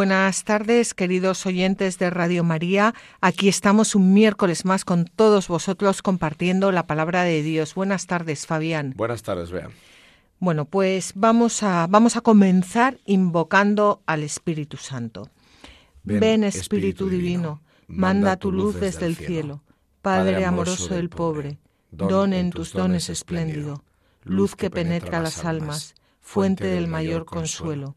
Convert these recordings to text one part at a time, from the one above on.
Buenas tardes, queridos oyentes de Radio María. Aquí estamos un miércoles más con todos vosotros compartiendo la palabra de Dios. Buenas tardes, Fabián. Buenas tardes, Bea. Bueno, pues vamos a, vamos a comenzar invocando al Espíritu Santo. Ven, Espíritu, Divino, manda tu luz desde el cielo. Padre amoroso del pobre, don en tus dones espléndido, luz que penetra las almas, fuente del mayor consuelo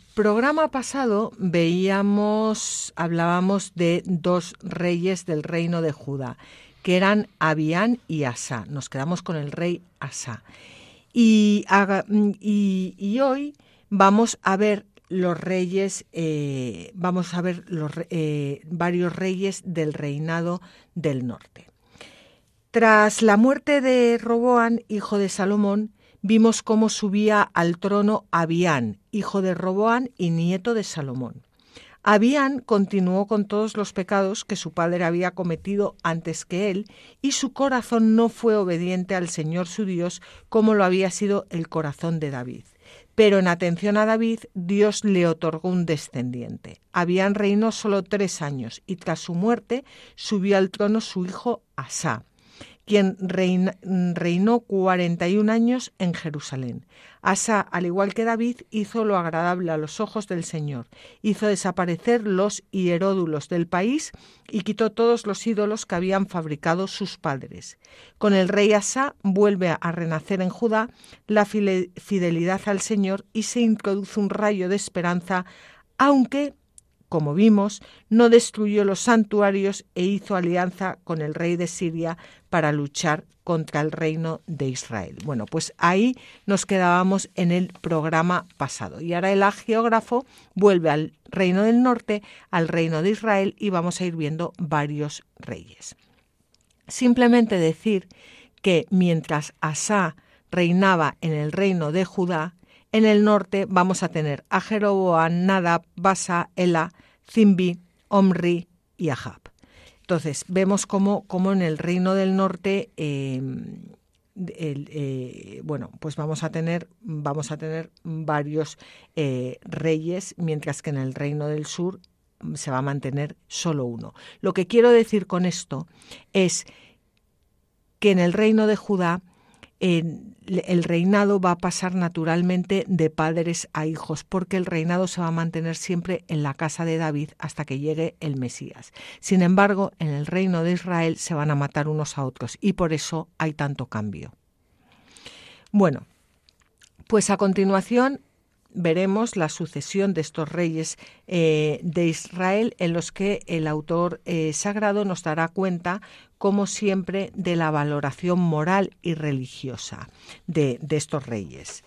programa pasado veíamos, hablábamos de dos reyes del reino de Judá, que eran Abián y Asa. Nos quedamos con el rey Asa. Y, y, hoy vamos a ver los reyes, eh, vamos a ver los, eh, varios reyes del reinado del norte. Tras la muerte de Roboán, hijo de Salomón, vimos cómo subía al trono Abián, hijo de Roboán y nieto de Salomón. Abián continuó con todos los pecados que su padre había cometido antes que él, y su corazón no fue obediente al Señor su Dios como lo había sido el corazón de David. Pero en atención a David, Dios le otorgó un descendiente. Abián reinó solo tres años, y tras su muerte subió al trono su hijo Asá quien reinó 41 años en Jerusalén. Asa, al igual que David, hizo lo agradable a los ojos del Señor, hizo desaparecer los hieródulos del país y quitó todos los ídolos que habían fabricado sus padres. Con el rey Asa vuelve a renacer en Judá la fidelidad al Señor y se introduce un rayo de esperanza, aunque como vimos, no destruyó los santuarios e hizo alianza con el rey de Siria para luchar contra el reino de Israel. Bueno, pues ahí nos quedábamos en el programa pasado. Y ahora el geógrafo vuelve al reino del norte, al reino de Israel, y vamos a ir viendo varios reyes. Simplemente decir que mientras Asá reinaba en el reino de Judá, en el norte vamos a tener a Jeroboam, Nadab, Basa, Ela, Zimbi, Omri y Ahab. Entonces, vemos cómo, en el reino del norte, em, eh, bueno, pues vamos a tener, vamos a tener varios eh, reyes, mientras que en el reino del sur se va a mantener solo uno. Lo que quiero decir con esto es que en el reino de Judá el reinado va a pasar naturalmente de padres a hijos, porque el reinado se va a mantener siempre en la casa de David hasta que llegue el Mesías. Sin embargo, en el reino de Israel se van a matar unos a otros y por eso hay tanto cambio. Bueno, pues a continuación veremos la sucesión de estos reyes eh, de Israel en los que el autor eh, sagrado nos dará cuenta, como siempre, de la valoración moral y religiosa de, de estos reyes.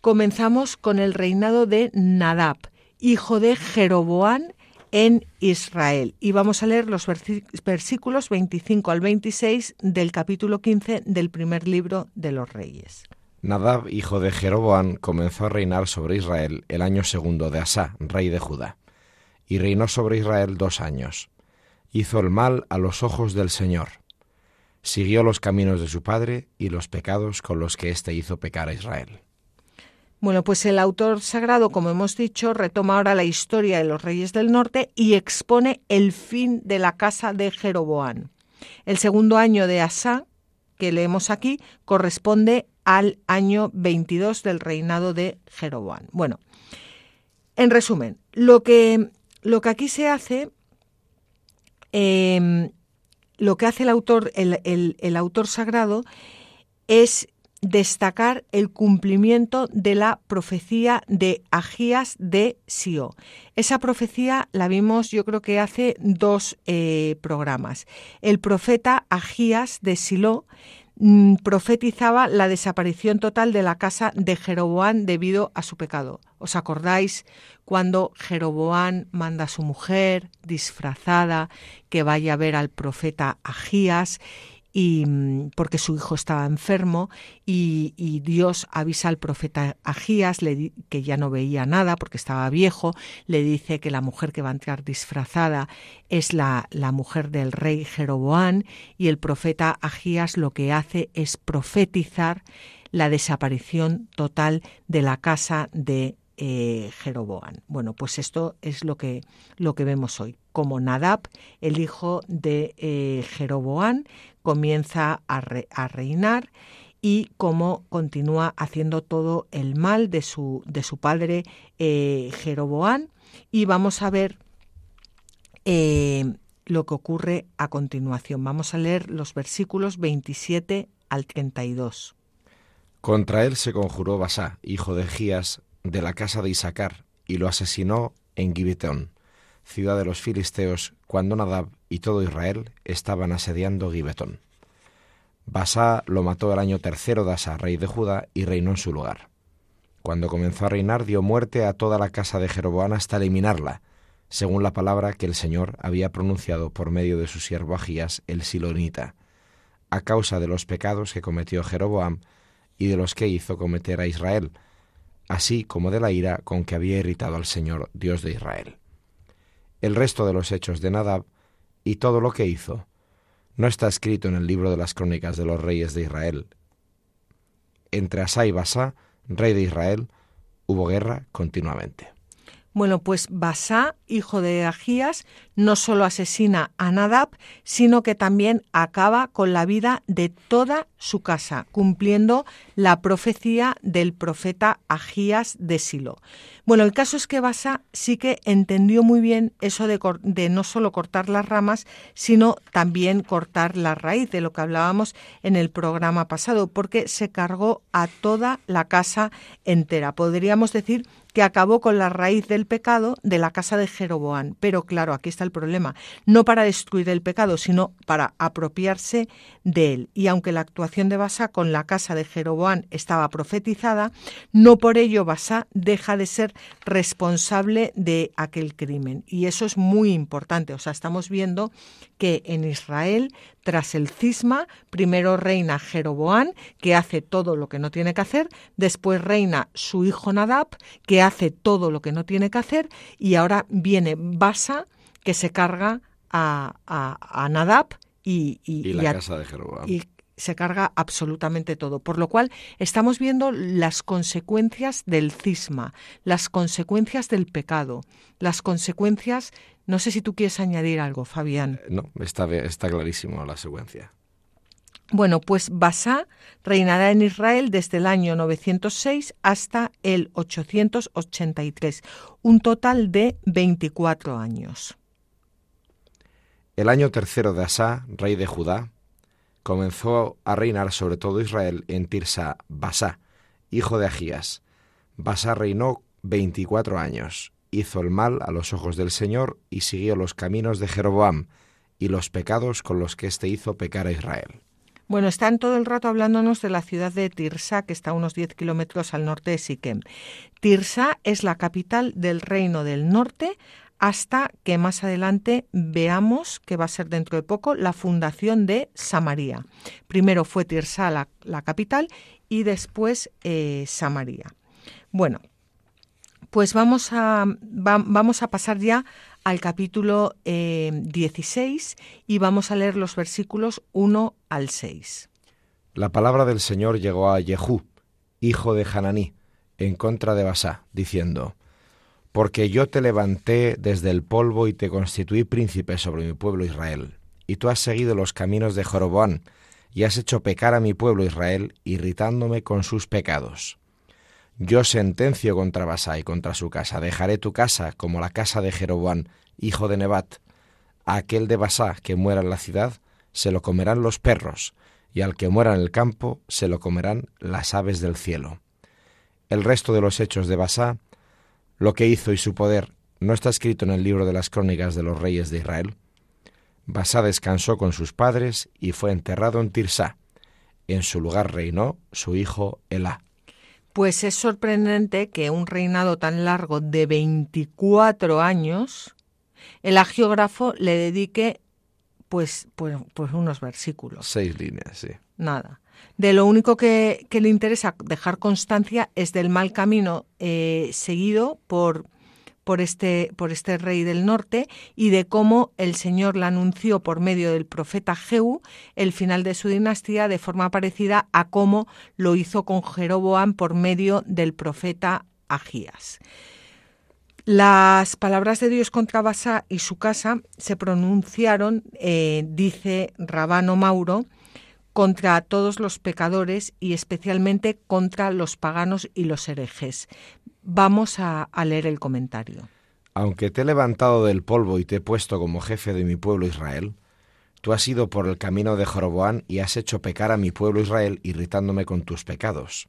Comenzamos con el reinado de Nadab, hijo de Jeroboán en Israel. Y vamos a leer los versículos 25 al 26 del capítulo 15 del primer libro de los reyes. Nadab, hijo de Jeroboam, comenzó a reinar sobre Israel el año segundo de Asá, rey de Judá, y reinó sobre Israel dos años. Hizo el mal a los ojos del Señor. Siguió los caminos de su padre y los pecados con los que éste hizo pecar a Israel. Bueno, pues el autor sagrado, como hemos dicho, retoma ahora la historia de los reyes del norte y expone el fin de la casa de Jeroboán. El segundo año de Asa, que leemos aquí, corresponde al año 22 del reinado de Jeroboán. Bueno, en resumen, lo que, lo que aquí se hace, em, lo que hace el autor, el autor sagrado, es destacar el cumplimiento de la profecía de Agías de Sio. Esa profecía la vimos yo creo que hace dos eh, programas. El profeta Agías de Silo mm, profetizaba la desaparición total de la casa de Jeroboán debido a su pecado. ¿Os acordáis cuando Jeroboán manda a su mujer disfrazada que vaya a ver al profeta Agías y mm, porque su hijo estaba enfermo y, Dios avisa al profeta Agías que ya no veía nada porque estaba viejo, le dice que la mujer que va a entrar disfrazada es la, la mujer del rey Jeroboán y el profeta Agías lo que hace es profetizar la desaparición total de la casa de eh, Jeroboán. Bueno, pues esto es lo que, lo que vemos hoy. Como Nadab, el hijo de eh, Jeroboán, comienza a, reinar y cómo continúa haciendo todo el mal de su, de su padre eh, Jeroboán. Y vamos a ver lo que ocurre a continuación. Vamos a leer los versículos 27 al 32. Contra él se conjuró Basá, hijo de Gías, de la casa de Isaacar y lo asesinó en Gibetón, ciudad de los filisteos, cuando Nadab y todo Israel estaban asediando Gibetón. Basá lo mató el año tercero de Asa, rey de Judá, y reinó en su lugar. Cuando comenzó a reinar dio muerte a toda la casa de Jeroboam hasta eliminarla, según la palabra que el Señor había pronunciado por medio de su siervo Agías el Silonita, a causa de los pecados que cometió Jeroboam y de los que hizo cometer a Israel, así como de la ira con que había irritado al Señor, Dios de Israel. El resto de los hechos de Nadab y todo lo que hizo no está escrito en el libro de las crónicas de los reyes de Israel. Entre Asa y Basá, rey de Israel, hubo guerra continuamente. Bueno, pues Basá, hijo de Agías, no solo asesina a Nadab, sino que también acaba con la vida de toda su casa, cumpliendo la profecía del profeta Agías de Silo. Bueno, el caso es que Basá sí que entendió muy bien eso de, de, no solo cortar las ramas, sino también cortar la raíz, de lo que hablábamos en el programa pasado, porque se cargó a toda la casa entera. Podríamos decir que acabó con la raíz del pecado de la casa de Jeroboán. Pero claro, aquí está el problema, no para destruir el pecado, sino para apropiarse de él. Y aunque la actuación de Basá con la casa de Jeroboán estaba profetizada, no por ello Basá deja de ser responsable de aquel crimen. Y eso es muy importante. O sea, estamos viendo que en Israel tras el cisma, primero reina Jeroboán, que hace todo lo que no tiene que hacer, después reina su hijo Nadab, que hace todo lo que no tiene que hacer, y ahora viene Basa, que se carga a, a, Nadab y, la casa de Jeroboam. Y se carga absolutamente todo. Por lo cual estamos viendo las consecuencias del cisma, las consecuencias del pecado, las consecuencias no sé si tú quieres añadir algo, Fabián. Eh, no, está, está clarísimo la secuencia. Bueno, pues Basá reinará en Israel desde el año 906 hasta el 883, un total de 24 años. El año tercero de Asá, rey de Judá, comenzó a reinar sobre todo Israel en Tirsa Basá, hijo de Agías. Basá reinó 24 años hizo el mal a los ojos del Señor y siguió los caminos de Jeroboam y los pecados con los que éste hizo pecar a Israel. Bueno, están todo el rato hablándonos de la ciudad de Tirsa, que está a unos 10 kilómetros al norte de Siquem. Tirsa es la capital del reino del norte hasta que más adelante veamos, que va a ser dentro de poco, la fundación de Samaria. Primero fue Tirsa la, capital y después eh, Samaria. Bueno, pues vamos a, vamos a pasar ya al capítulo 16 eh, y vamos a leer los versículos 1 al 6. La palabra del Señor llegó a Jehú, hijo de Hananí, en contra de Basá, diciendo, Porque yo te levanté desde el polvo y te constituí príncipe sobre mi pueblo Israel, y tú has seguido los caminos de Joroboán, y has hecho pecar a mi pueblo Israel, irritándome con sus pecados. Yo sentencio contra Basá y contra su casa, dejaré tu casa como la casa de Jeroboam, hijo de Nebat. A aquel de Basá que muera en la ciudad, se lo comerán los perros, y al que muera en el campo, se lo comerán las aves del cielo. El resto de los hechos de Basá, lo que hizo y su poder, no está escrito en el libro de las crónicas de los reyes de Israel. Basá descansó con sus padres y fue enterrado en Tirsá. En su lugar reinó su hijo Elá. Pues es sorprendente que un reinado tan largo de 24 años, el agiógrafo le dedique pues, pues, pues unos versículos. Seis líneas, sí. Nada. De lo único que, le interesa dejar constancia es del mal camino eh, seguido por por este, por este rey del norte y de cómo el Señor le anunció por medio del profeta Jehú el final de su dinastía de forma parecida a cómo lo hizo con Jeroboam por medio del profeta Agías. Las palabras de Dios contra Basa y su casa se pronunciaron, eh, dice Rabano Mauro, contra todos los pecadores y especialmente contra los paganos y los herejes. Vamos a, leer el comentario. Aunque te he levantado del polvo y te he puesto como jefe de mi pueblo Israel, tú has ido por el camino de Joroboán y has hecho pecar a mi pueblo Israel irritándome con tus pecados.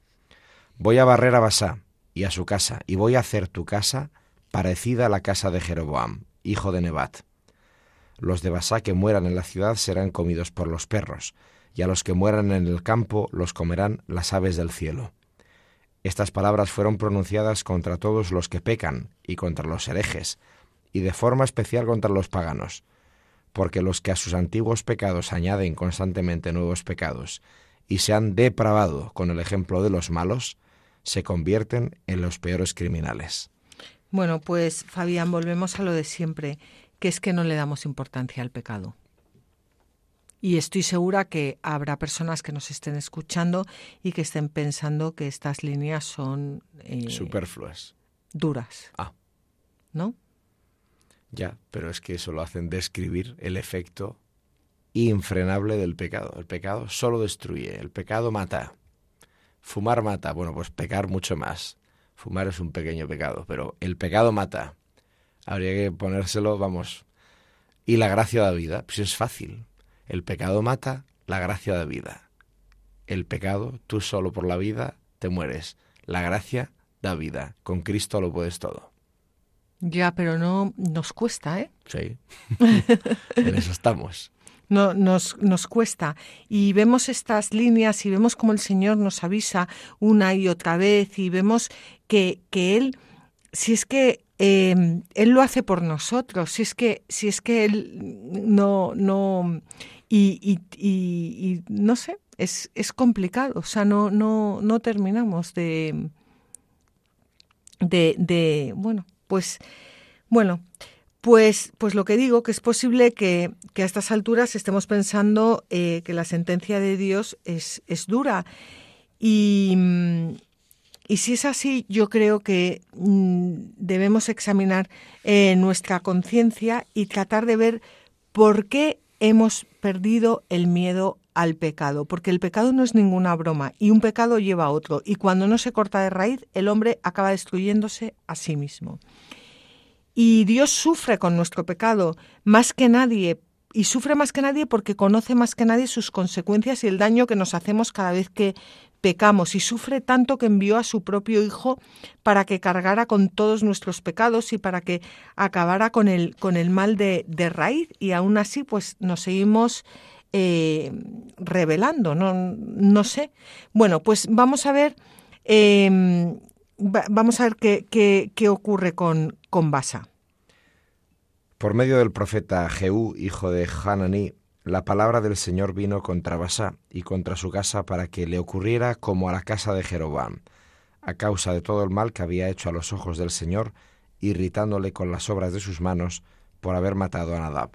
Voy a barrer a Basá y a su casa, y voy a hacer tu casa parecida a la casa de Jeroboam, hijo de Nebat. Los de Basá que mueran en la ciudad serán comidos por los perros, y a los que mueran en el campo los comerán las aves del cielo. Estas palabras fueron pronunciadas contra todos los que pecan y contra los herejes, y de forma especial contra los paganos, porque los que a sus antiguos pecados añaden constantemente nuevos pecados y se han depravado con el ejemplo de los malos, se convierten en los peores criminales. Bueno, pues Fabián, volvemos a lo de siempre, que es que no le damos importancia al pecado. Y estoy segura que habrá personas que nos estén escuchando y que estén pensando que estas líneas son... Eh, Superfluas. Duras. Ah. ¿No? Ya, pero es que eso lo hacen describir el efecto infrenable del pecado. El pecado solo destruye, el pecado mata. Fumar mata, bueno, pues pecar mucho más. Fumar es un pequeño pecado, pero el pecado mata. Habría que ponérselo, vamos. Y la gracia da vida, pues es fácil. El pecado mata, la gracia da vida. El pecado, tú solo por la vida, te mueres. La gracia da vida. Con Cristo lo puedes todo. Ya, pero no nos cuesta, ¿eh? Sí. en eso estamos. No, nos, nos cuesta. Y vemos estas líneas y vemos cómo el Señor nos avisa una y otra vez y vemos que, que Él, si es que eh, Él lo hace por nosotros, si es que, si es que Él no, no, y, no sé, es, es, complicado, o sea, no, no, no terminamos de, de, bueno, pues, bueno, pues, pues lo que digo, que es posible que, que a estas alturas estemos pensando eh, que la sentencia de Dios es, es dura. Y, y si es así, yo creo que mm, debemos examinar eh, nuestra conciencia y tratar de ver por qué hemos perdido el miedo al pecado, porque el pecado no es ninguna broma y un pecado lleva a otro y cuando no se corta de raíz el hombre acaba destruyéndose a sí mismo. Y Dios sufre con nuestro pecado más que nadie y sufre más que nadie porque conoce más que nadie sus consecuencias y el daño que nos hacemos cada vez que pecamos y sufre tanto que envió a su propio Hijo para que cargara con todos nuestros pecados y para que acabara con el, con el mal de, raíz y aún así pues nos seguimos eh, revelando, no, no sé. Bueno, pues vamos a ver, em, vamos a ver qué, qué, qué ocurre con, con Basa. Por medio del profeta Jehú, hijo de Hananí, la palabra del Señor vino contra Basá y contra su casa para que le ocurriera como a la casa de Jeroboam, a causa de todo el mal que había hecho a los ojos del Señor, irritándole con las obras de sus manos, por haber matado a Nadab.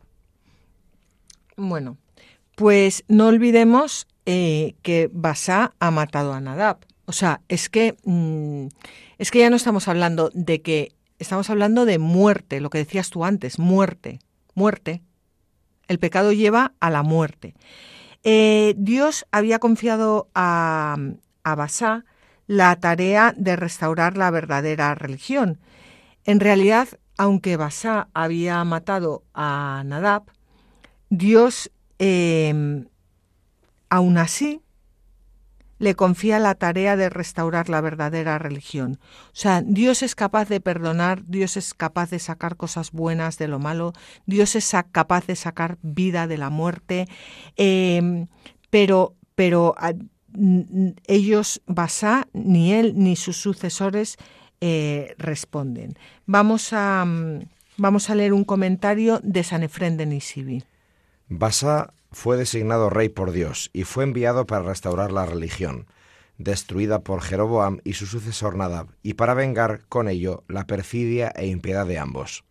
Bueno, pues no olvidemos eh, que Basá ha matado a Nadab. O sea, es que, mm, es que ya no estamos hablando de que, estamos hablando de muerte, lo que decías tú antes, muerte, muerte. El pecado lleva a la muerte. Eh, Dios había confiado a, a Basá la tarea de restaurar la verdadera religión. En realidad, aunque Basá había matado a Nadab, Dios, eh, aún así, le confía la tarea de restaurar la verdadera religión. O sea, Dios es capaz de perdonar, Dios es capaz de sacar cosas buenas de lo malo, Dios es capaz de sacar vida de la muerte, eh, pero, pero a, ellos, Basá, ni él ni sus sucesores eh, responden. Vamos a, vamos a leer un comentario de San Efrén de Nisibi. Basá fue designado rey por Dios y fue enviado para restaurar la religión, destruida por Jeroboam y su sucesor Nadab, y para vengar con ello la perfidia e impiedad de ambos.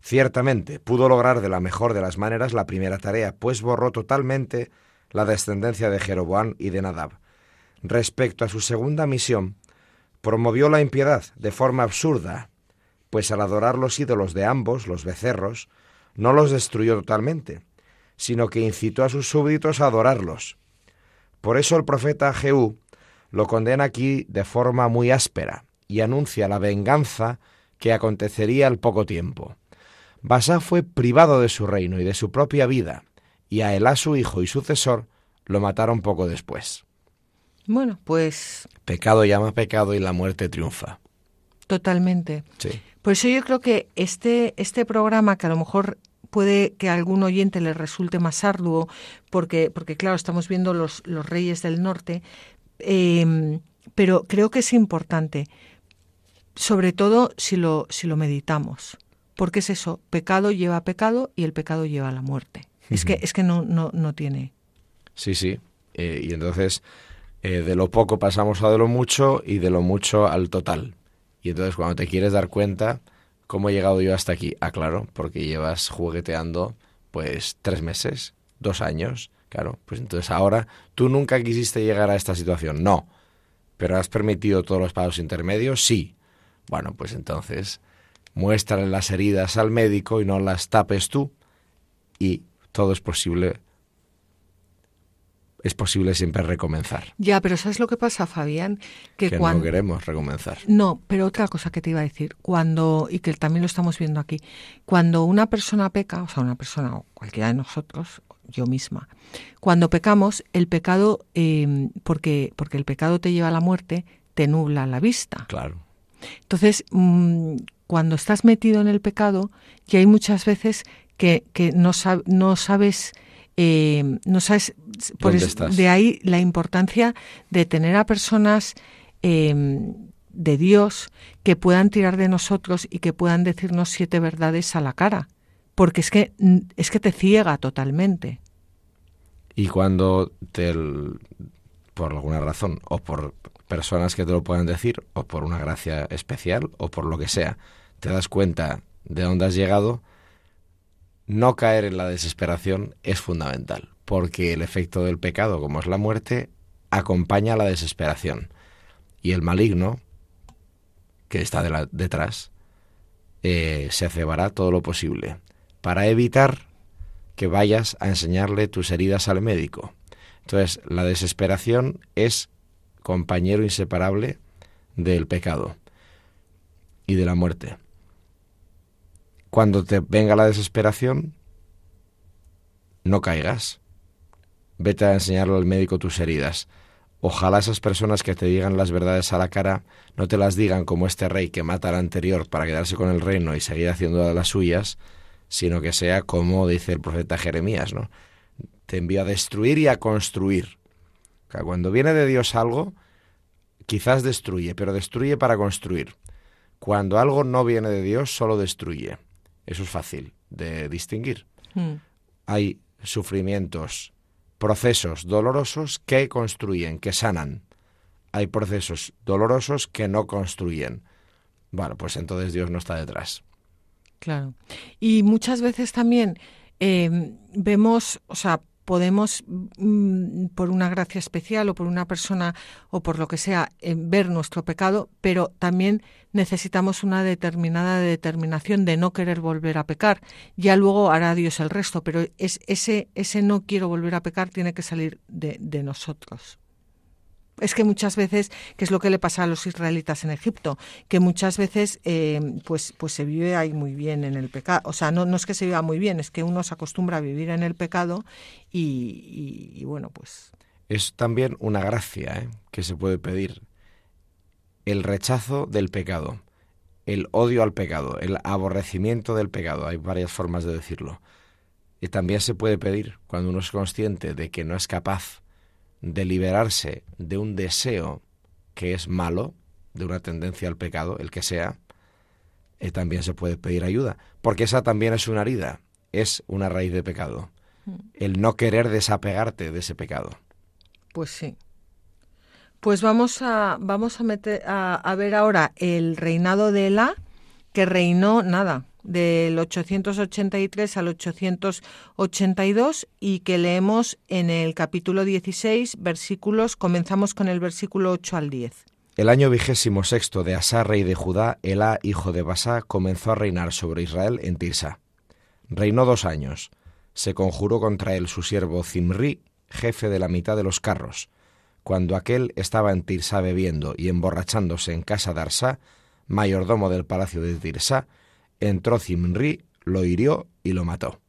Ciertamente pudo lograr de la mejor de las maneras la primera tarea, pues borró totalmente la descendencia de Jeroboam y de Nadab. Respecto a su segunda misión, promovió la impiedad de forma absurda, pues al adorar los ídolos de ambos, los becerros, no los destruyó totalmente, sino que incitó a sus súbditos a adorarlos. Por eso el profeta Jehú lo condena aquí de forma muy áspera y anuncia la venganza que acontecería al poco tiempo. Basá fue privado de su reino y de su propia vida, y a Elá su hijo y sucesor lo mataron poco después. Bueno, pues... Pecado llama pecado y la muerte triunfa. Totalmente. Sí. Por eso yo creo que este, este programa, que a lo mejor puede que a algún oyente le resulte más arduo, porque, porque claro, estamos viendo los, los reyes del norte, eh, pero creo que es importante, sobre todo si lo, si lo meditamos. Porque es eso, pecado lleva a pecado y el pecado lleva a la muerte. Es que, es que no, no, no tiene. Sí, sí. Eh, y entonces, eh, de lo poco pasamos a de lo mucho y de lo mucho al total. Y entonces, cuando te quieres dar cuenta, ¿cómo he llegado yo hasta aquí? Ah, claro, porque llevas jugueteando, pues, tres meses, dos años. Claro, pues entonces ahora tú nunca quisiste llegar a esta situación. No. Pero has permitido todos los pasos intermedios. Sí. Bueno, pues entonces muéstrale las heridas al médico y no las tapes tú. Y todo es posible es posible siempre recomenzar. Ya, pero ¿sabes lo que pasa, Fabián? Que, Que, no cuando... queremos recomenzar. No, pero otra cosa que te iba a decir, cuando, y que también lo estamos viendo aquí, cuando una persona peca, o sea, una persona o cualquiera de nosotros, yo misma, cuando pecamos, el pecado, eh, porque, porque el pecado te lleva a la muerte, te nubla la vista. Claro. Entonces, mmm, cuando estás metido en el pecado, ya hay muchas veces que, que no, sab no sabes... Eh, no sabes por ¿Dónde estás? de ahí la importancia de tener a personas eh, de Dios que puedan tirar de nosotros y que puedan decirnos siete verdades a la cara porque es que es que te ciega totalmente Y cuando te, por alguna razón, o por personas que te lo puedan decir, o por una gracia especial, o por lo que sea, te das cuenta de dónde has llegado, no caer en la desesperación es fundamental, porque el efecto del pecado, como es la muerte, acompaña a la desesperación. Y el maligno, que está detrás, eh, se cebará todo lo posible para evitar que vayas a enseñarle tus heridas al médico. Entonces, la desesperación es compañero inseparable del pecado y de la muerte. Cuando te venga la desesperación, no caigas. Vete a enseñarle al médico tus heridas. Ojalá esas personas que te digan las verdades a la cara no te las digan como este rey que mata al anterior para quedarse con el reino y seguir haciendo las suyas, sino que sea como dice el profeta Jeremías, ¿no? Te envía a destruir y a construir. Cuando viene de Dios algo, quizás destruye, pero destruye para construir. Cuando algo no viene de Dios, solo destruye. Eso es fácil de distinguir. mm. Hay sufrimientos, procesos dolorosos que construyen, que sanan. Hay procesos dolorosos que no construyen. Bueno, pues entonces Dios no está detrás. Claro. Y muchas veces también eh, vemos, o sea, podemos, mm, por una gracia especial o por una persona o por lo que sea, eh, ver nuestro pecado, pero también necesitamos una determinada determinación de no querer volver a pecar. Ya luego hará Dios el resto, pero es, ese, ese no quiero volver a pecar tiene que salir de, de nosotros es que muchas veces, que es lo que le pasa a los israelitas en Egipto, que muchas veces eh, pues, pues se vive ahí muy bien en el pecado. O sea, no, no es que se viva muy bien, es que uno se acostumbra a vivir en el pecado y, bueno, pues... Es también una gracia ¿eh? que se puede pedir. El rechazo del pecado, el odio al pecado, el aborrecimiento del pecado. Hay varias formas de decirlo. Y también se puede pedir cuando uno es consciente de que no es capaz de liberarse de un deseo que es malo, de una tendencia al pecado, el que sea, eh, también se puede pedir ayuda, porque esa también es una herida, es una raíz de pecado, mm. el no querer desapegarte de ese pecado. Pues sí. Pues vamos a, vamos a, meter, a, a ver ahora el reinado de Ela, que reinó nada, del 883 al 882 y que leemos en el capítulo 16, versículos, comenzamos con el versículo 8 al 10. El año vigésimo sexto de Asá, rey de Judá, Elá, hijo de Basá, comenzó a reinar sobre Israel en Tirsa. Reinó dos años. Se conjuró contra él su siervo Zimri, jefe de la mitad de los carros. Cuando aquel estaba en Tirsa bebiendo y emborrachándose en casa de Arsá, mayordomo del palacio de Tirsa, entró Zimri, lo hirió y lo mató.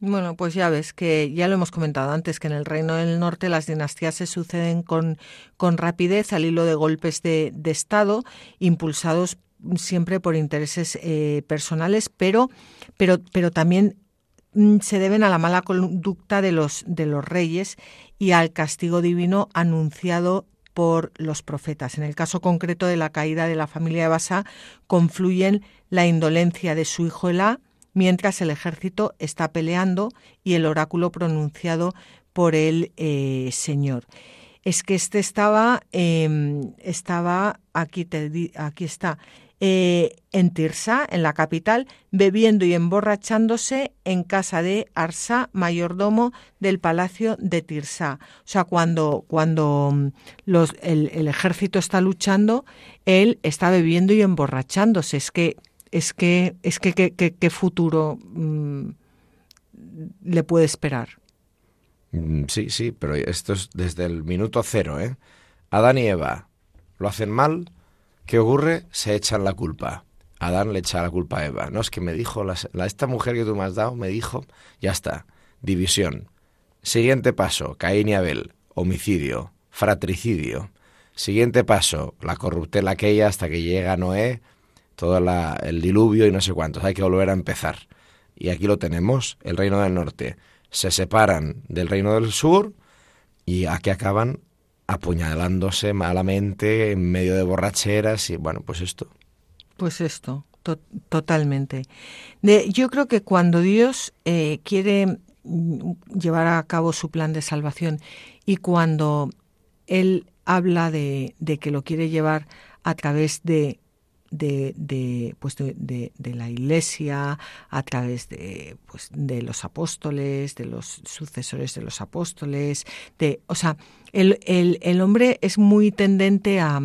Bueno, pues ya ves que ya lo hemos comentado antes, que en el Reino del Norte las dinastías se suceden con, con rapidez al hilo de golpes de, Estado, impulsados siempre por intereses eh, personales, pero, pero, pero también mm, se deben a la mala conducta de los, de los reyes y al castigo divino anunciado por los profetas. En el caso concreto de la caída de la familia de Basa, confluyen la indolencia de su hijo Elá, mientras el ejército está peleando y el oráculo pronunciado por el eh, Señor. Es que este estaba, em, estaba aquí, te, aquí está, eh, en Tirsa, en la capital, bebiendo y emborrachándose en casa de Arsa, mayordomo del palacio de Tirsa. O sea, cuando, cuando mm, los, el, ejército está luchando, él está bebiendo y emborrachándose. Es que, es que, es que, qué futuro mm, le puede esperar. Mm, sí, sí, pero esto es desde el minuto cero, ¿eh? Adán y Eva lo hacen mal, ¿Qué ocurre? Se echan la culpa. Adán le echa la culpa a Eva. No, es que me dijo, la, esta mujer que tú me has dado, me dijo, ya está, división. Siguiente paso, Caín y Abel, homicidio, fratricidio. Siguiente paso, la corruptela aquella hasta que llega Noé, todo el diluvio y no sé cuántos. Hay que volver a empezar. Y aquí lo tenemos, el reino del norte. Se separan del reino del sur y aquí acaban apuñalándose malamente en medio de borracheras y bueno, pues esto. Pues esto, totalmente. De, yo creo que cuando Dios eh, quiere mm, llevar a cabo su plan de salvación y cuando Él habla de, de que lo quiere llevar a través de de, de, pues de, la Iglesia, a través de, pues de los apóstoles, de los sucesores de los apóstoles, de, o sea, el, el, el hombre es muy tendente a,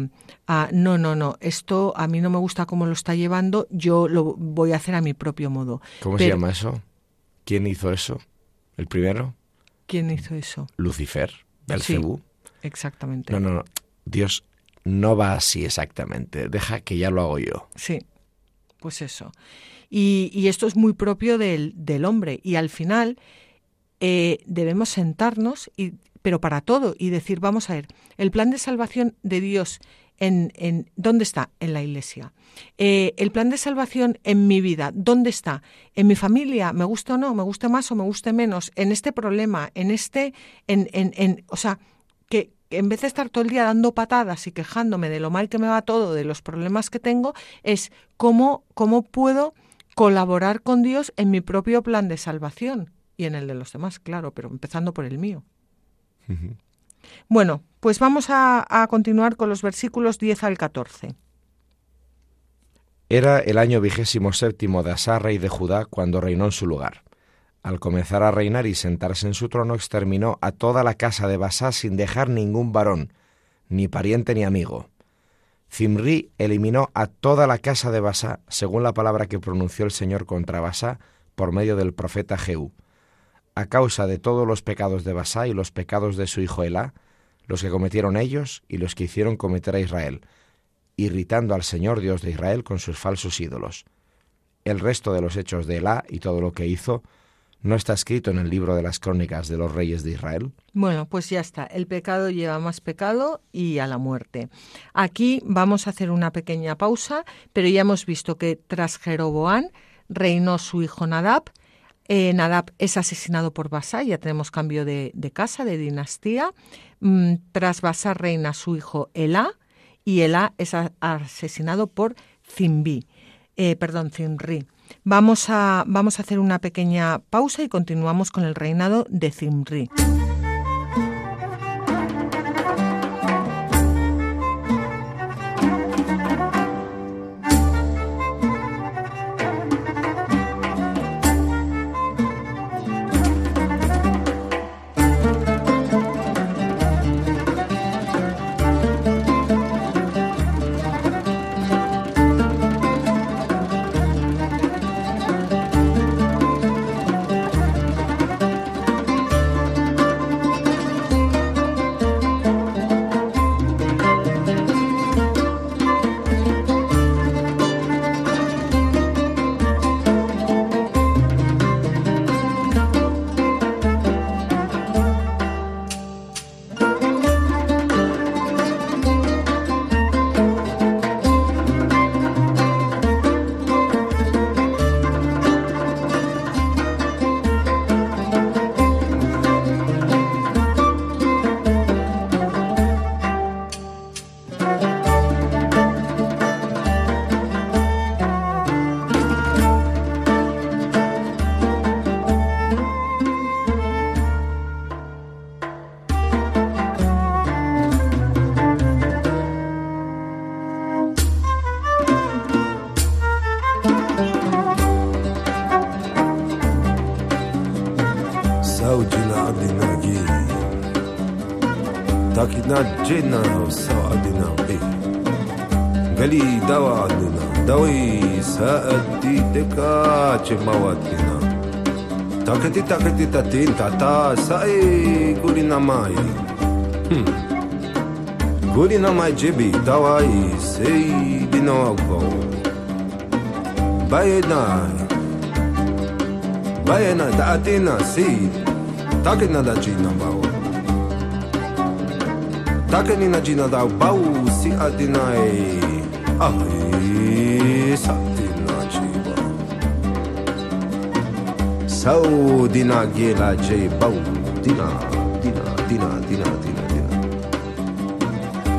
a, no, no, no, esto a mí no me gusta cómo lo está llevando, yo lo voy a hacer a mi propio modo. ¿Cómo se llama eso? ¿Quién hizo eso? ¿El primero? ¿Quién hizo eso? Lucifer, Belcebú. Sí, exactamente. No, no, no. Dios no va así exactamente, deja que ya lo hago yo. Sí, pues eso. Y, esto es muy propio del, del hombre y al final eh, debemos sentarnos, y, pero para todo, y decir, vamos a ver, el plan de salvación de Dios en, en, ¿dónde está? En la iglesia. Eh, el plan de salvación en mi vida, ¿dónde está? En mi familia, ¿me gusta o no? ¿Me gusta más o me guste menos? En este problema, en este, en, en, en o sea, en vez de estar todo el día dando patadas y quejándome de lo mal que me va todo, de los problemas que tengo, es cómo, cómo puedo colaborar con Dios en mi propio plan de salvación y en el de los demás, claro, pero empezando por el mío. Bueno, pues vamos a, a continuar con los versículos 10 al 14. Era el año vigésimo séptimo de Asá, rey de Judá, cuando reinó en su lugar. Al comenzar a reinar y sentarse en su trono, exterminó a toda la casa de Basá sin dejar ningún varón, ni pariente ni amigo. Zimri eliminó a toda la casa de Basá, según la palabra que pronunció el Señor contra Basá por medio del profeta Jehú. A causa de todos los pecados de Basá y los pecados de su hijo Elá, los que cometieron ellos y los que hicieron cometer a Israel, irritando al Señor Dios de Israel con sus falsos ídolos. El resto de los hechos de Elá y todo lo que hizo no está escrito en el libro de las crónicas de los reyes de Israel. Bueno, pues ya está. El pecado lleva más pecado y a la muerte. Aquí vamos a hacer una pequeña pausa, pero ya hemos visto que tras Jeroboán reinó su hijo Nadab. Eh, Nadab es asesinado por Basá, ya tenemos cambio de, casa, de dinastía. Mm, tras Basá reina su hijo Elá y Elá es asesinado por Zimbi, eh, perdón, Zimri. Vamos a, vamos a hacer una pequeña pausa y continuamos con el reinado de Zimri. cima watina takati takati tatin tata sai gurina mai hmm. gurina mai jibi tawai sei dinogo baena baena tatina si. Takina da china bao takanina jina da bau si adinai سودنا جيلا جيبو دينا دينا دينا دينا دينا دينا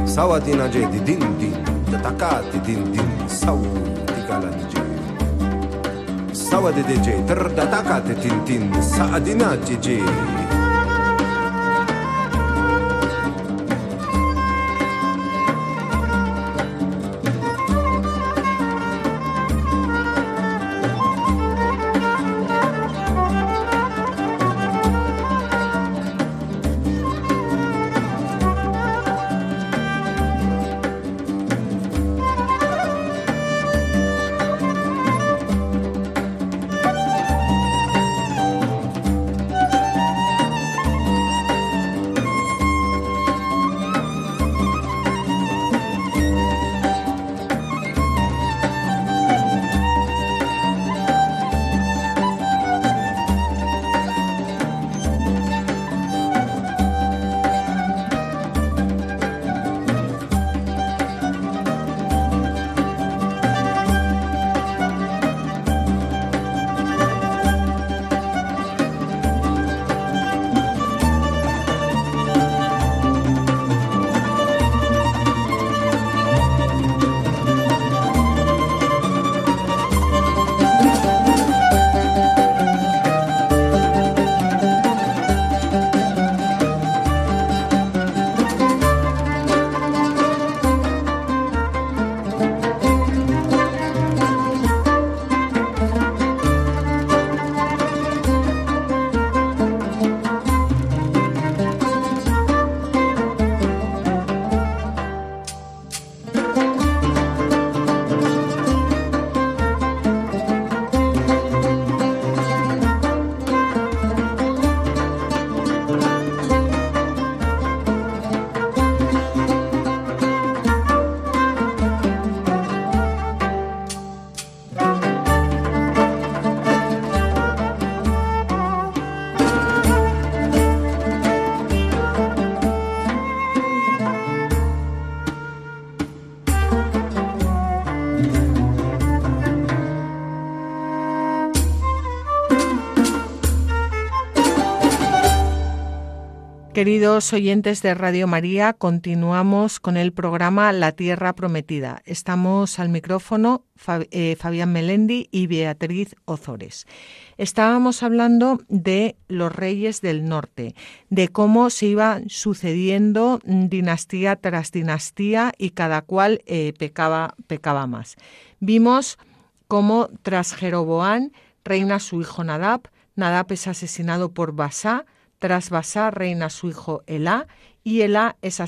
سوا دينا جي دي دين دين تتكا دي دين دين سو تيكالا دي جي سوا دي دي جي تر تتكا دي دين دين سا دينا جي جي Queridos oyentes de Radio María, continuamos con el programa La Tierra Prometida. Estamos al micrófono eh, Fabián Melendi y Beatriz Ozores. Estábamos hablando de los reyes del norte, de cómo se iba sucediendo dinastía tras dinastía y cada cual eh, pecaba, pecaba más. Vimos cómo tras Jeroboán reina su hijo Nadab, Nadab es asesinado por Basá, tras Basá reina su hijo Elá y Elá es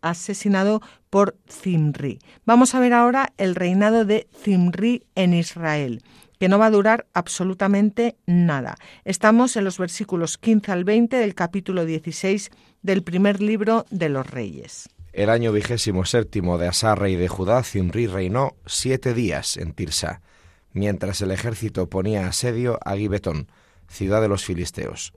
asesinado por Zimri. Vamos a ver ahora el reinado de Zimri en Israel, que no va a durar absolutamente nada. Estamos en los versículos 15 al 20 del capítulo 16 del primer libro de los Reyes. El año vigésimo séptimo de Asá, rey de Judá, Zimri reinó siete días en Tirsa, mientras el ejército ponía asedio a Gibetón, ciudad de los filisteos.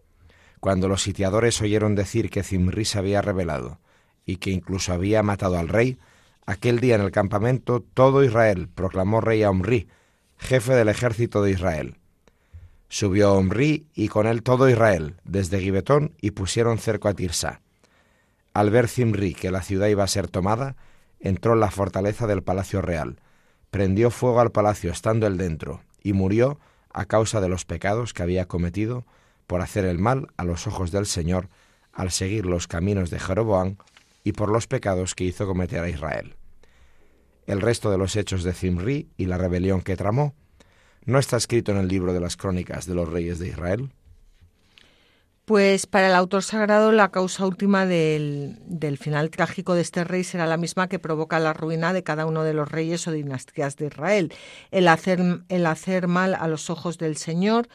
Cuando los sitiadores oyeron decir que Zimri se había rebelado y que incluso había matado al rey, aquel día en el campamento todo Israel proclamó rey a Omri, jefe del ejército de Israel. Subió Omri y con él todo Israel, desde Gibetón, y pusieron cerco a Tirsa. Al ver Zimri que la ciudad iba a ser tomada, entró en la fortaleza del palacio real, prendió fuego al palacio estando él dentro, y murió a causa de los pecados que había cometido por hacer el mal a los ojos del Señor al seguir los caminos de Jeroboam y por los pecados que hizo cometer a Israel. El resto de los hechos de Zimri y la rebelión que tramó no está escrito en el libro de las crónicas de los reyes de Israel. Pues para el autor sagrado la causa última del, del, final trágico de este rey será la misma que provoca la ruina de cada uno de los reyes o dinastías de Israel, el hacer, el hacer mal a los ojos del Señor,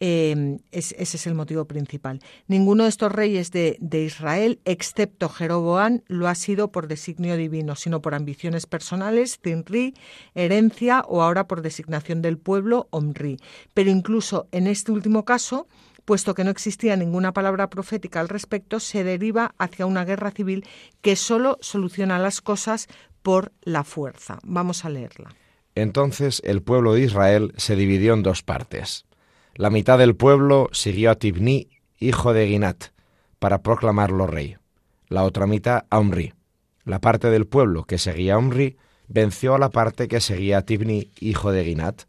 Em, ese es el motivo principal. Ninguno de estos reyes de, Israel, excepto Jeroboán, lo ha sido por designio divino, sino por ambiciones personales, Zinri, herencia o ahora por designación del pueblo, Omri. Pero incluso en este último caso, puesto que no existía ninguna palabra profética al respecto, se deriva hacia una guerra civil que solo soluciona las cosas por la fuerza. Vamos a leerla. Entonces el pueblo de Israel se dividió en dos partes. La mitad del pueblo siguió a Tibni, hijo de Ginat, para proclamarlo rey. La otra mitad a Omri. La parte del pueblo que seguía a Omri venció a la parte que seguía a Tibni, hijo de Ginat.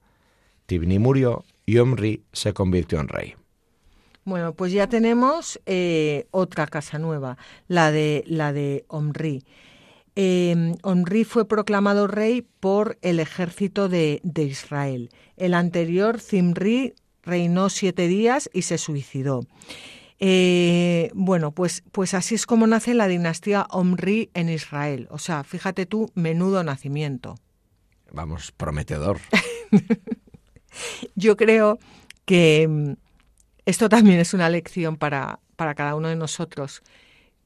Tibni murió y Omri se convirtió en rey. Bueno, pues ya tenemos eh, otra casa nueva, la de, la de Omri. Eh, Omri fue proclamado rey por el ejército de, de Israel. El anterior, Zimri, reinó siete días y se suicidó. Eh, bueno, pues, pues así es como nace la dinastía Omri en Israel. O sea, fíjate tú, menudo nacimiento. Vamos, prometedor. Yo creo que mm, esto también es una lección para, para cada uno de nosotros.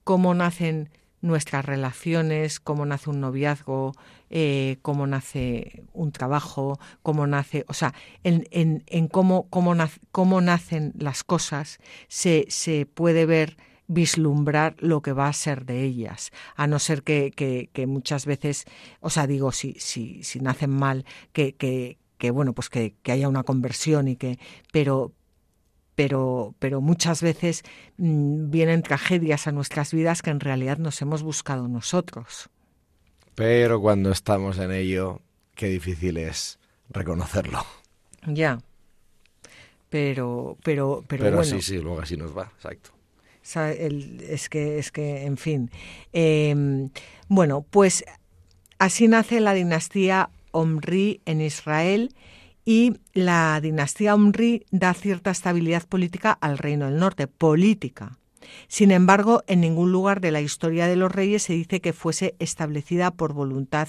Cómo nacen nuestras relaciones, cómo nace un noviazgo, eh, cómo nace un trabajo, cómo nace, o sea, en, en, en cómo, cómo, cómo, nacen las cosas, se, se puede ver vislumbrar lo que va a ser de ellas, a no ser que, que, que muchas veces, o sea, digo, si, si, si nacen mal, que, que, que bueno, pues que, que, haya una conversión y que, pero, pero, pero muchas veces mmm, vienen tragedias a nuestras vidas que en realidad nos hemos buscado nosotros. Pero cuando estamos en ello, qué difícil es reconocerlo. Ya. Pero, pero, pero, pero bueno. sí, sí, luego así nos va, exacto. El, es que, es que, en fin. Eh, bueno, pues así nace la dinastía Omri en Israel y la dinastía Omri da cierta estabilidad política al reino del norte, política. Sin embargo, en ningún lugar de la historia de los reyes se dice que fuese establecida por voluntad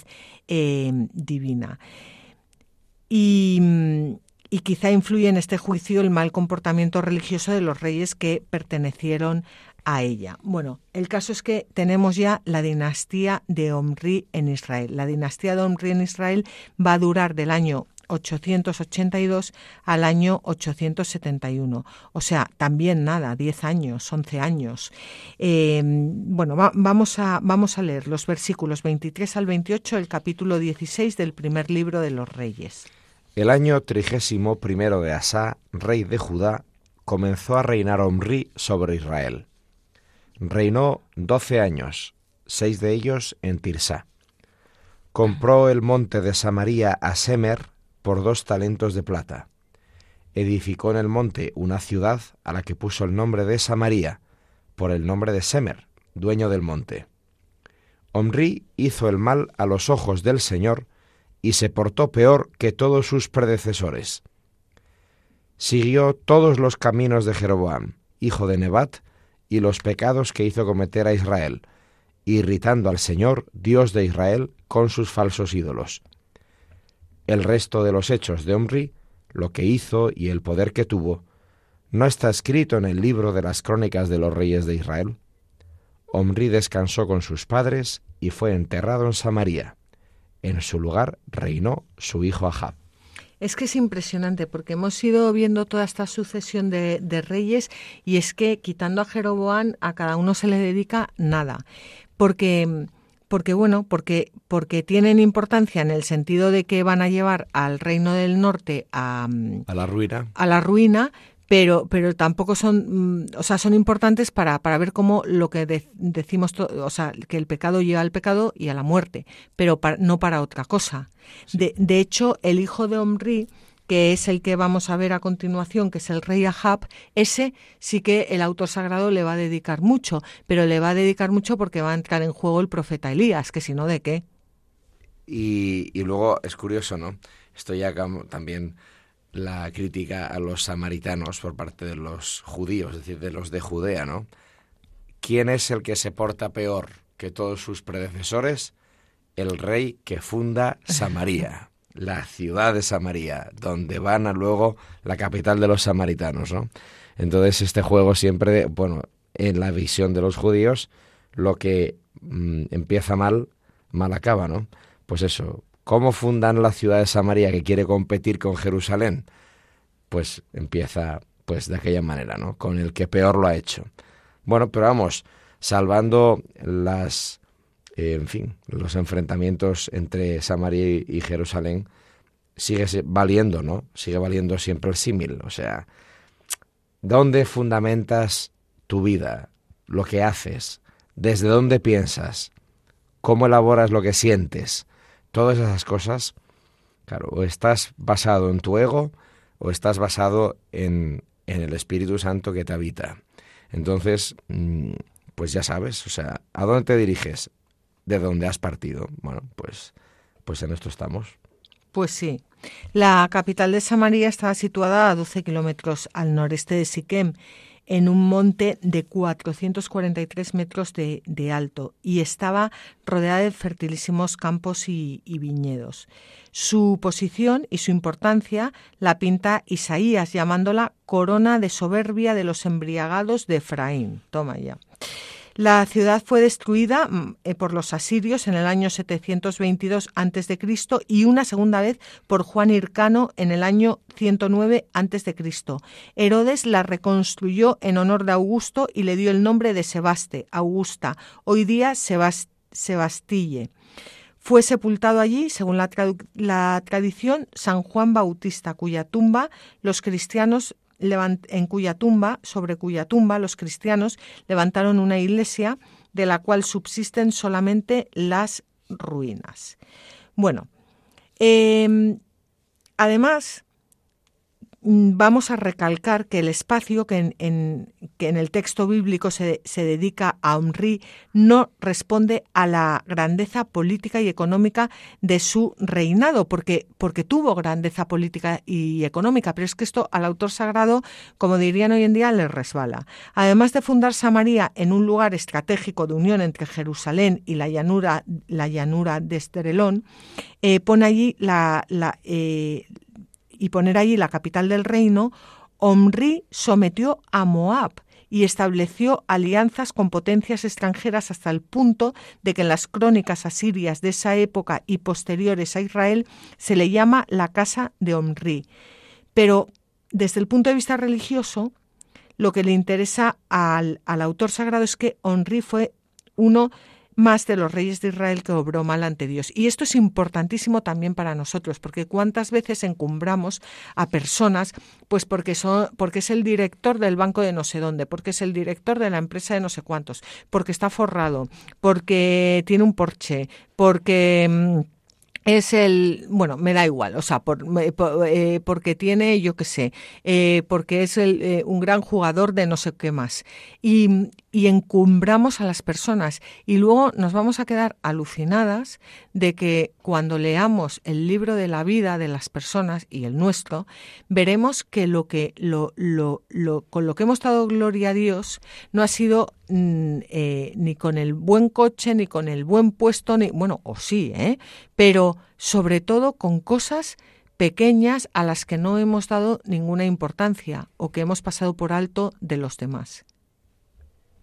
eh, divina. Y, y quizá influye en este juicio el mal comportamiento religioso de los reyes que pertenecieron a ella. Bueno, el caso es que tenemos ya la dinastía de Omri en Israel. La dinastía de Omri en Israel va a durar del año 882 al año 871. O sea, también nada, 10 años, 11 años. Eh, bueno, va, vamos, a, vamos a leer los versículos 23 al 28 del capítulo 16 del primer libro de los Reyes. El año trigésimo primero de Asá, rey de Judá, comenzó a reinar Omri sobre Israel. Reinó doce años, seis de ellos en Tirsá. Compró el monte de Samaria a Semer por dos talentos de plata. Edificó en el monte una ciudad a la que puso el nombre de Samaria, por el nombre de Semer, dueño del monte. Omri hizo el mal a los ojos del Señor y se portó peor que todos sus predecesores. Siguió todos los caminos de Jeroboam, hijo de Nebat, y los pecados que hizo cometer a Israel, irritando al Señor, Dios de Israel, con sus falsos ídolos. El resto de los hechos de Omri, lo que hizo y el poder que tuvo, ¿no está escrito en el libro de las crónicas de los reyes de Israel? Omri descansó con sus padres y fue enterrado en Samaria. En su lugar reinó su hijo Ahab. Es que es impresionante porque hemos ido viendo toda esta sucesión de, reyes y es que quitando a Jeroboam a cada uno se le dedica nada. Porque porque bueno, porque porque tienen importancia en el sentido de que van a llevar al reino del norte a, a la ruina. A la ruina, pero, pero tampoco son, mm, o sea, son importantes para, para ver cómo lo que decimos, o sea, que el pecado lleva al pecado y a la muerte, pero no para otra cosa. De, de hecho, el hijo de Omri, que es el que vamos a ver a continuación, que es el rey Ahab, ese sí que el autor sagrado le va a dedicar mucho, pero le va a dedicar mucho porque va a entrar en juego el profeta Elías, que si no, ¿de qué? Y, y luego es curioso, ¿no? Esto ya también la crítica a los samaritanos por parte de los judíos, es decir, de los de Judea, ¿no? ¿Quién es el que se porta peor que todos sus predecesores? El rey que funda Samaria, la ciudad de Samaria, donde van a luego la capital de los samaritanos, ¿no? Entonces este juego siempre, bueno, en la visión de los judíos, lo que mm, empieza mal, mal acaba, ¿no? Pues eso, ¿Cómo fundan la ciudad de Samaria que quiere competir con Jerusalén? Pues empieza pues de aquella manera, ¿no? Con el que peor lo ha hecho. Bueno, pero vamos, salvando las en fin, los enfrentamientos entre Samaria y Jerusalén sigue valiendo, ¿no? Sigue valiendo siempre el símil, o sea, ¿dónde fundamentas tu vida, lo que haces, desde dónde piensas, cómo elaboras lo que sientes? todas esas cosas, claro, o estás basado en tu ego o estás basado en, en el Espíritu Santo que te habita. Entonces, mm, pues ya sabes, o sea, ¿a dónde te diriges? ¿De dónde has partido? Bueno, pues, pues en esto estamos. Pues sí. La capital de Samaria estaba situada a 12 kilómetros al noreste de Siquem en un monte de 443 metros de, alto y estaba rodeada de fertilísimos campos y, viñedos. Su posición y su importancia la pinta Isaías llamándola corona de soberbia de los embriagados de Efraín. Toma ya. La ciudad fue destruida mm, eh, por los asirios en el año 722 a.C. y una segunda vez por Juan Hircano en el año 109 a.C. Herodes la reconstruyó en honor de Augusto y le dio el nombre de Sebaste, Augusta, hoy día Sebastille. Fue sepultado allí, según la, la, tradición, San Juan Bautista, cuya tumba los cristianos en cuya tumba, sobre cuya tumba los cristianos levantaron una iglesia de la cual subsisten solamente las ruinas. Bueno, em, además, vamos a recalcar que el espacio que en, que en el texto bíblico se, se, dedica a Omri no responde a la grandeza política y económica de su reinado, porque, porque tuvo grandeza política y económica, pero es que esto al autor sagrado, como dirían hoy en día, le resbala. Además de fundar Samaria en un lugar estratégico de unión entre Jerusalén y la llanura, la llanura de Esterelón, eh, pone allí la, la, eh, y poner allí la capital del reino, Omri sometió a Moab y estableció alianzas con potencias extranjeras hasta el punto de que en las crónicas asirias de esa época y posteriores a Israel se le llama la casa de Omri. Pero desde el punto de vista religioso, lo que le interesa al, al autor sagrado es que Omri fue uno más de los reyes de Israel que obró mal ante Dios. Y esto es importantísimo también para nosotros, porque cuántas veces encumbramos a personas, pues porque, son, porque es el director del banco de no sé dónde, porque es el director de la empresa de no sé cuántos, porque está forrado, porque tiene un porche, porque mm, es el, bueno, me da igual, o sea, por, eh, porque tiene, yo qué sé, eh, porque es el, eh, un gran jugador de no sé qué más. Y, y encumbramos a las personas y luego nos vamos a quedar alucinadas de que cuando leamos el libro de la vida de las personas y el nuestro, veremos que lo que lo, lo, lo con lo que hemos dado gloria a Dios no ha sido mm, eh, ni con el buen coche, ni con el buen puesto, ni bueno, o sí, ¿eh? pero sobre todo con cosas pequeñas a las que no hemos dado ninguna importancia o que hemos pasado por alto de los demás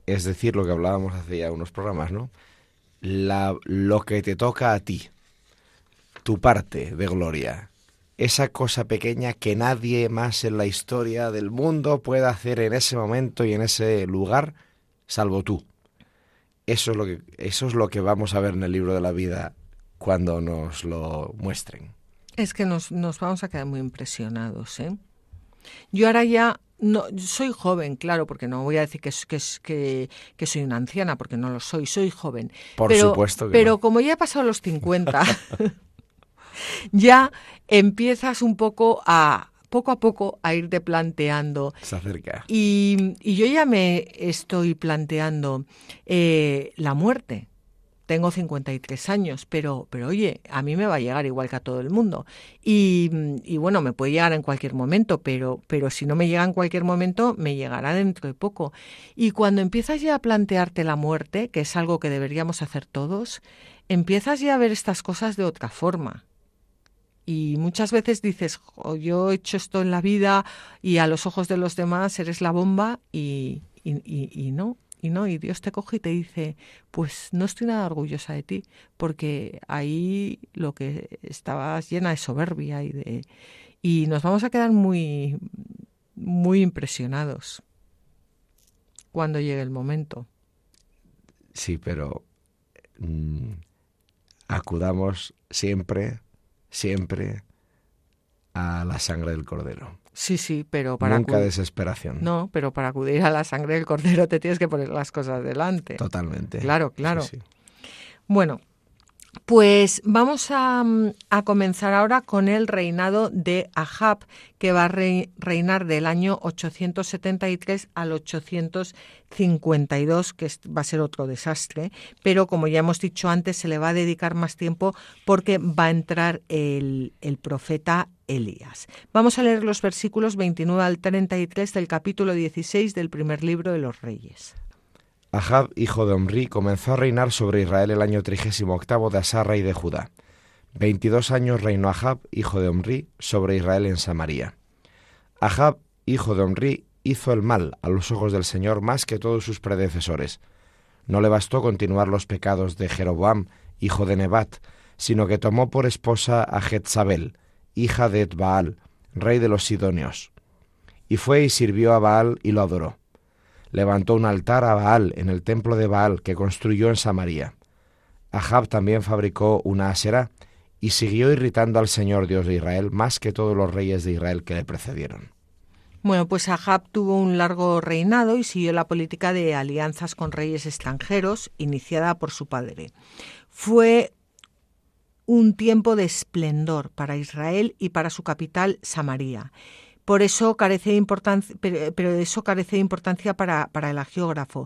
es decir, lo que hablábamos hace unos programas, ¿no? La, lo que te toca a ti, tu parte de gloria, esa cosa pequeña que nadie más en la historia del mundo puede hacer en ese momento y en ese lugar, salvo tú. Eso es lo que, eso es lo que vamos a ver en el libro de la vida cuando nos lo muestren. Es que nos, nos vamos a quedar muy impresionados, ¿eh? Yo ahora ya no, soy joven, claro, porque no voy a decir que, que, que, soy una anciana, porque no lo soy, soy joven. Por pero, supuesto que Pero como ya he pasado los 50, ya empiezas un poco a poco a poco a irte planteando. Se acerca. Y, y yo ya me estoy planteando eh, la muerte tengo 53 años, pero, pero oye, a mí me va a llegar igual que a todo el mundo. Y, y, bueno, me puede llegar en cualquier momento, pero, pero si no me llega en cualquier momento, me llegará dentro de poco. Y cuando empiezas ya a plantearte la muerte, que es algo que deberíamos hacer todos, empiezas ya a ver estas cosas de otra forma. Y muchas veces dices, yo he hecho esto en la vida y a los ojos de los demás eres la bomba y, y, y no, y no, y Dios te coge y te dice, pues no estoy nada orgullosa de ti, porque ahí lo que estabas llena de soberbia y de y nos vamos a quedar muy muy impresionados cuando llegue el momento. Sí, pero mm, acudamos siempre, siempre a la sangre del cordero. Sí, sí, pero para nunca desesperación. No, pero para acudir a la sangre del cordero te tienes que poner las cosas delante. Totalmente. Claro, claro. Sí, sí. Bueno, pues vamos a, a, comenzar ahora con el reinado de Ahab, que va a re, reinar del año 873 al 852, que va a ser otro desastre, pero como ya hemos dicho antes, se le va a dedicar más tiempo porque va a entrar el, el profeta Elías. Vamos a leer los versículos 29 al 33 del capítulo 16 del primer libro de los Reyes. Ahab, hijo de Omri, comenzó a reinar sobre Israel el año trigésimo octavo de Asar, rey de Judá. Veintidós años reinó Ahab, hijo de Omri, sobre Israel en Samaria. Ahab, hijo de Omri, hizo el mal a los ojos del Señor más que todos sus predecesores. No le bastó continuar los pecados de Jeroboam, hijo de Nebat, sino que tomó por esposa a Jezabel, hija de Baal, rey de los Sidonios. Y fue y sirvió a Baal y lo adoró. Levantó un altar a Baal en el templo de Baal que construyó en Samaria. Ahab también fabricó una asera y siguió irritando al Señor Dios de Israel más que todos los reyes de Israel que le precedieron. Bueno, pues Ahab tuvo un largo reinado y siguió la política de alianzas con reyes extranjeros iniciada por su padre. Fue un tiempo de esplendor para Israel y para su capital, Samaria. Por eso carece de importancia, pero, eso carece de importancia para, para el agiógrafo,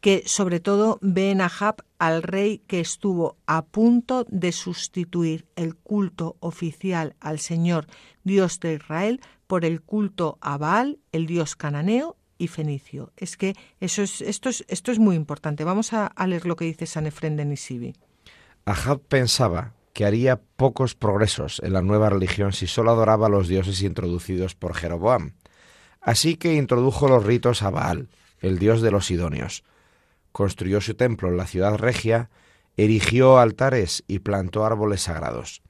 que sobre todo ve en Ahab al rey que estuvo a punto de sustituir el culto oficial al Señor Dios de Israel por el culto a Baal, el dios cananeo y fenicio. Es que eso es, esto, es, esto es muy importante. Vamos a, leer lo que dice San Efrén de Nisibi. Ahab pensaba que haría pocos progresos en la nueva religión si solo adoraba a los dioses introducidos por Jeroboam. Así que introdujo los ritos a Baal, el dios de los Sidonios. Construyó su templo en la ciudad regia, erigió altares y plantó árboles sagrados.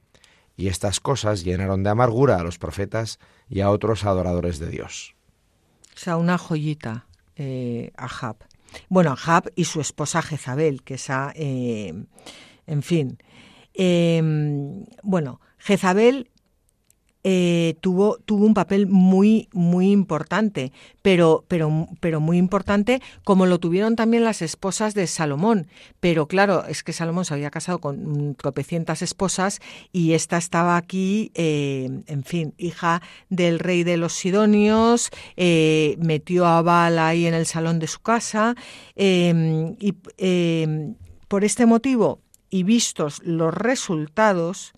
Y estas cosas llenaron de amargura a los profetas y a otros adoradores de Dios. O sea, una joyita, eh, Ahab. Bueno, Ahab y su esposa Jezabel, que esa, eh, en fin. Em, bueno, Jezabel eh, tuvo, un papel muy, muy importante, pero, pero, pero muy importante como lo tuvieron también las esposas de Salomón. Pero claro, es que Salomón se había casado con tropecientas esposas y esta estaba aquí, eh, en fin, hija del rey de los Sidonios, eh, metió a Baal ahí en el salón de su casa em, y em, por este motivo y vistos los resultados,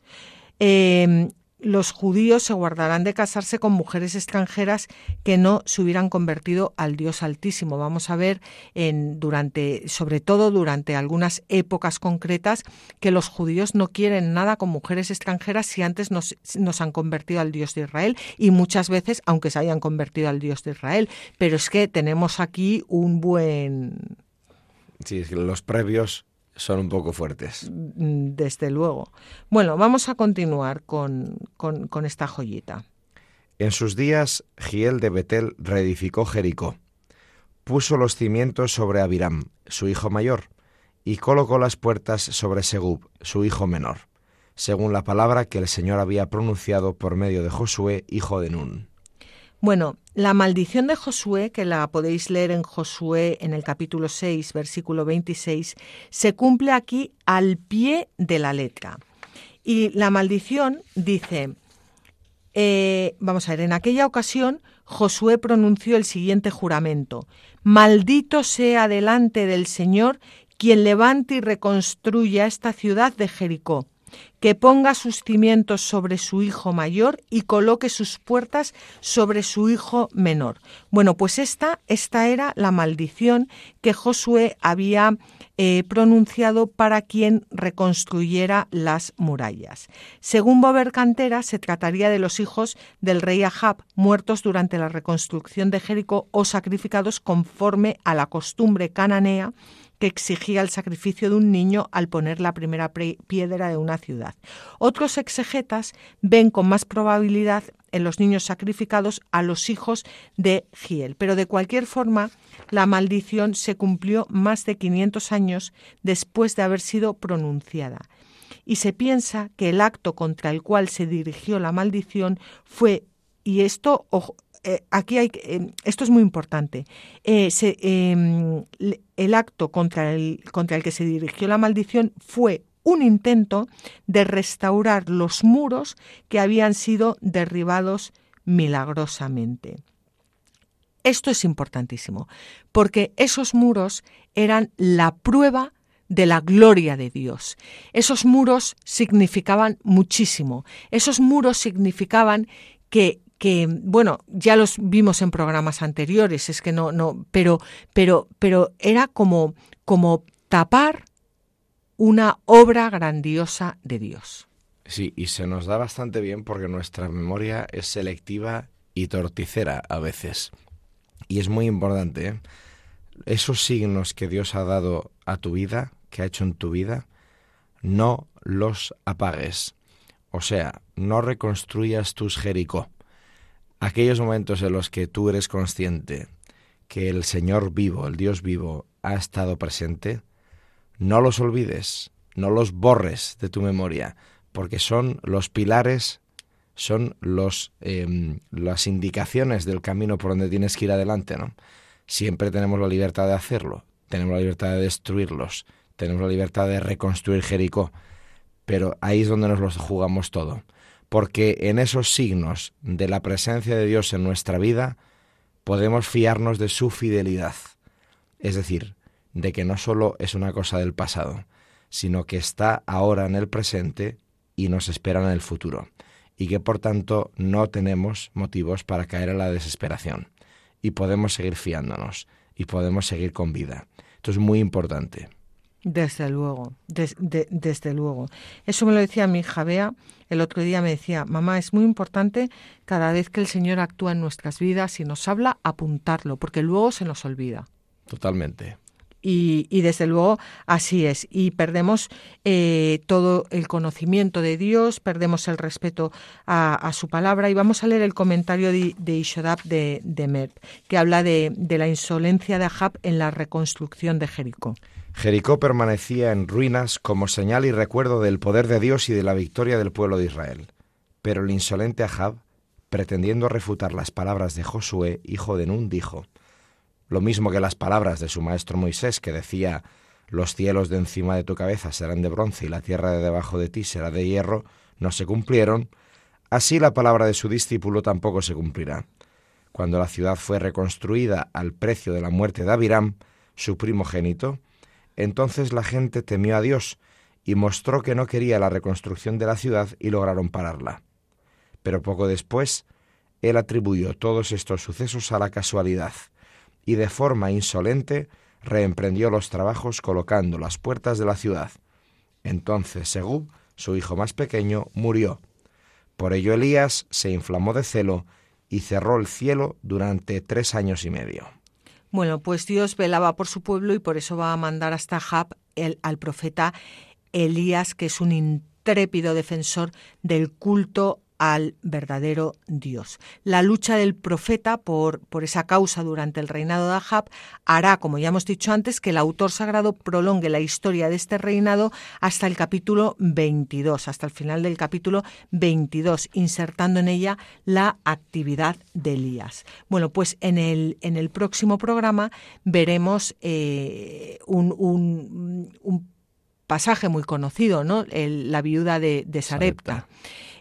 em, los judíos se guardarán de casarse con mujeres extranjeras que no se hubieran convertido al Dios Altísimo. Vamos a ver en, durante, sobre todo durante algunas épocas concretas, que los judíos no quieren nada con mujeres extranjeras si antes nos, nos han convertido al Dios de Israel y muchas veces, aunque se hayan convertido al Dios de Israel. Pero es que tenemos aquí un buen Sí, los previos son un poco fuertes. Mm, desde luego. Bueno, vamos a continuar con, con, esta joyita. En sus días, Giel de Betel reedificó Jericó. Puso los cimientos sobre Abiram, su hijo mayor, y colocó las puertas sobre Segub, su hijo menor, según la palabra que el Señor había pronunciado por medio de Josué, hijo de Nun. Bueno, la maldición de Josué, que la podéis leer en Josué en el capítulo 6, versículo 26, se cumple aquí al pie de la letra. Y la maldición dice, eh, vamos a ver, en aquella ocasión Josué pronunció el siguiente juramento, maldito sea delante del Señor quien levante y reconstruya esta ciudad de Jericó que ponga sus cimientos sobre su hijo mayor y coloque sus puertas sobre su hijo menor. Bueno, pues esta, esta era la maldición que Josué había eh, pronunciado para quien reconstruyera las murallas. Según Bober Cantera, se trataría de los hijos del rey Ahab, muertos durante la reconstrucción de Jericó o sacrificados conforme a la costumbre cananea que exigía el sacrificio de un niño al poner la primera piedra de una ciudad. Otros exegetas ven con más probabilidad en los niños sacrificados a los hijos de Giel, pero de cualquier forma la maldición se cumplió más de 500 años después de haber sido pronunciada y se piensa que el acto contra el cual se dirigió la maldición fue, y esto, eh, aquí hay, eh, esto es muy importante, eh, em, el acto contra el, contra el que se dirigió la maldición fue un intento de restaurar los muros que habían sido derribados milagrosamente. Esto es importantísimo, porque esos muros eran la prueba de la gloria de Dios. Esos muros significaban muchísimo. Esos muros significaban que que bueno, ya los vimos en programas anteriores, es que no no, pero pero pero era como como tapar una obra grandiosa de Dios. Sí, y se nos da bastante bien porque nuestra memoria es selectiva y torticera a veces. Y es muy importante, ¿eh? esos signos que Dios ha dado a tu vida, que ha hecho en tu vida, no los apagues. O sea, no reconstruyas tus Jericó aquellos momentos en los que tú eres consciente que el Señor vivo, el Dios vivo, ha estado presente, no los olvides, no los borres de tu memoria, porque son los pilares, son los, em, las indicaciones del camino por donde tienes que ir adelante. ¿no? Siempre tenemos la libertad de hacerlo, tenemos la libertad de destruirlos, tenemos la libertad de reconstruir Jericó, pero ahí es donde nos los jugamos todo porque en esos signos de la presencia de Dios en nuestra vida podemos fiarnos de su fidelidad, es decir, de que no solo es una cosa del pasado, sino que está ahora en el presente y nos espera en el futuro, y que por tanto no tenemos motivos para caer en la desesperación, y podemos seguir fiándonos, y podemos seguir con vida. Esto es muy importante. Desde luego, desde luego. Eso me lo decía mi hija Bea. El otro día me decía, mamá, es muy importante cada vez que el Señor actúa en nuestras vidas y nos habla, apuntarlo, porque luego se nos olvida. Totalmente. y, desde luego así es. Y perdemos eh, todo el conocimiento de Dios, perdemos el respeto a, su palabra. Y vamos a leer el comentario de, de Ishodab de, de que habla de, de la insolencia de Ahab en la reconstrucción de Jericó. Jericó permanecía en ruinas como señal y recuerdo del poder de Dios y de la victoria del pueblo de Israel. Pero el insolente Ahab, pretendiendo refutar las palabras de Josué, hijo de Nun, dijo, lo mismo que las palabras de su maestro Moisés, que decía, los cielos de encima de tu cabeza serán de bronce y la tierra de debajo de ti será de hierro, no se cumplieron, así la palabra de su discípulo tampoco se cumplirá. Cuando la ciudad fue reconstruida al precio de la muerte de Abiram, su primogénito, entonces la gente temió a Dios y mostró que no quería la reconstrucción de la ciudad y lograron pararla. Pero poco después, él atribuyó todos estos sucesos a la casualidad y de forma insolente reemprendió los trabajos colocando las puertas de la ciudad. Entonces Segub, su hijo más pequeño, murió. Por ello Elías se inflamó de celo y cerró el cielo durante tres años y medio. Bueno, pues Dios velaba por su pueblo y por eso va a mandar hasta Jab el, al profeta Elías, que es un intrépido defensor del culto al verdadero Dios. La lucha del profeta por, por, esa causa durante el reinado de Ahab hará, como ya hemos dicho antes, que el autor sagrado prolongue la historia de este reinado hasta el capítulo 22, hasta el final del capítulo 22, insertando en ella la actividad de Elías. Bueno, pues en el, en el próximo programa veremos eh, un, un, pasaje muy conocido, ¿no? la viuda de, Sarepta.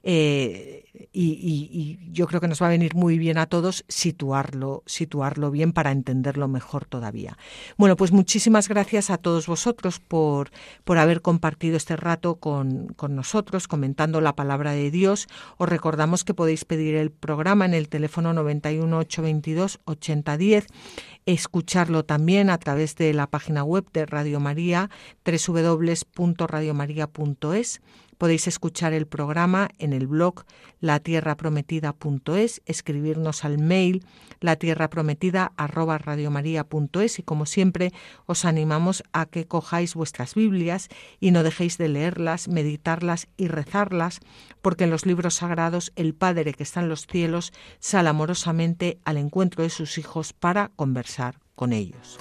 Eh, y, yo creo que nos va a venir muy bien a todos situarlo, situarlo bien para entenderlo mejor todavía. Bueno, pues muchísimas gracias a todos vosotros por, por haber compartido este rato con, con nosotros, comentando la palabra de Dios. Os recordamos que podéis pedir el programa en el teléfono 91 822 8010, escucharlo también a través de la página web de Radio María, www.radiomaria.es Podéis escuchar el programa en el blog latierraprometida.es, escribirnos al mail latierraprometida@radiomaria.es y como siempre os animamos a que cojáis vuestras Biblias y no dejéis de leerlas, meditarlas y rezarlas, porque en los libros sagrados el Padre que está en los cielos sale amorosamente al encuentro de sus hijos para conversar con ellos.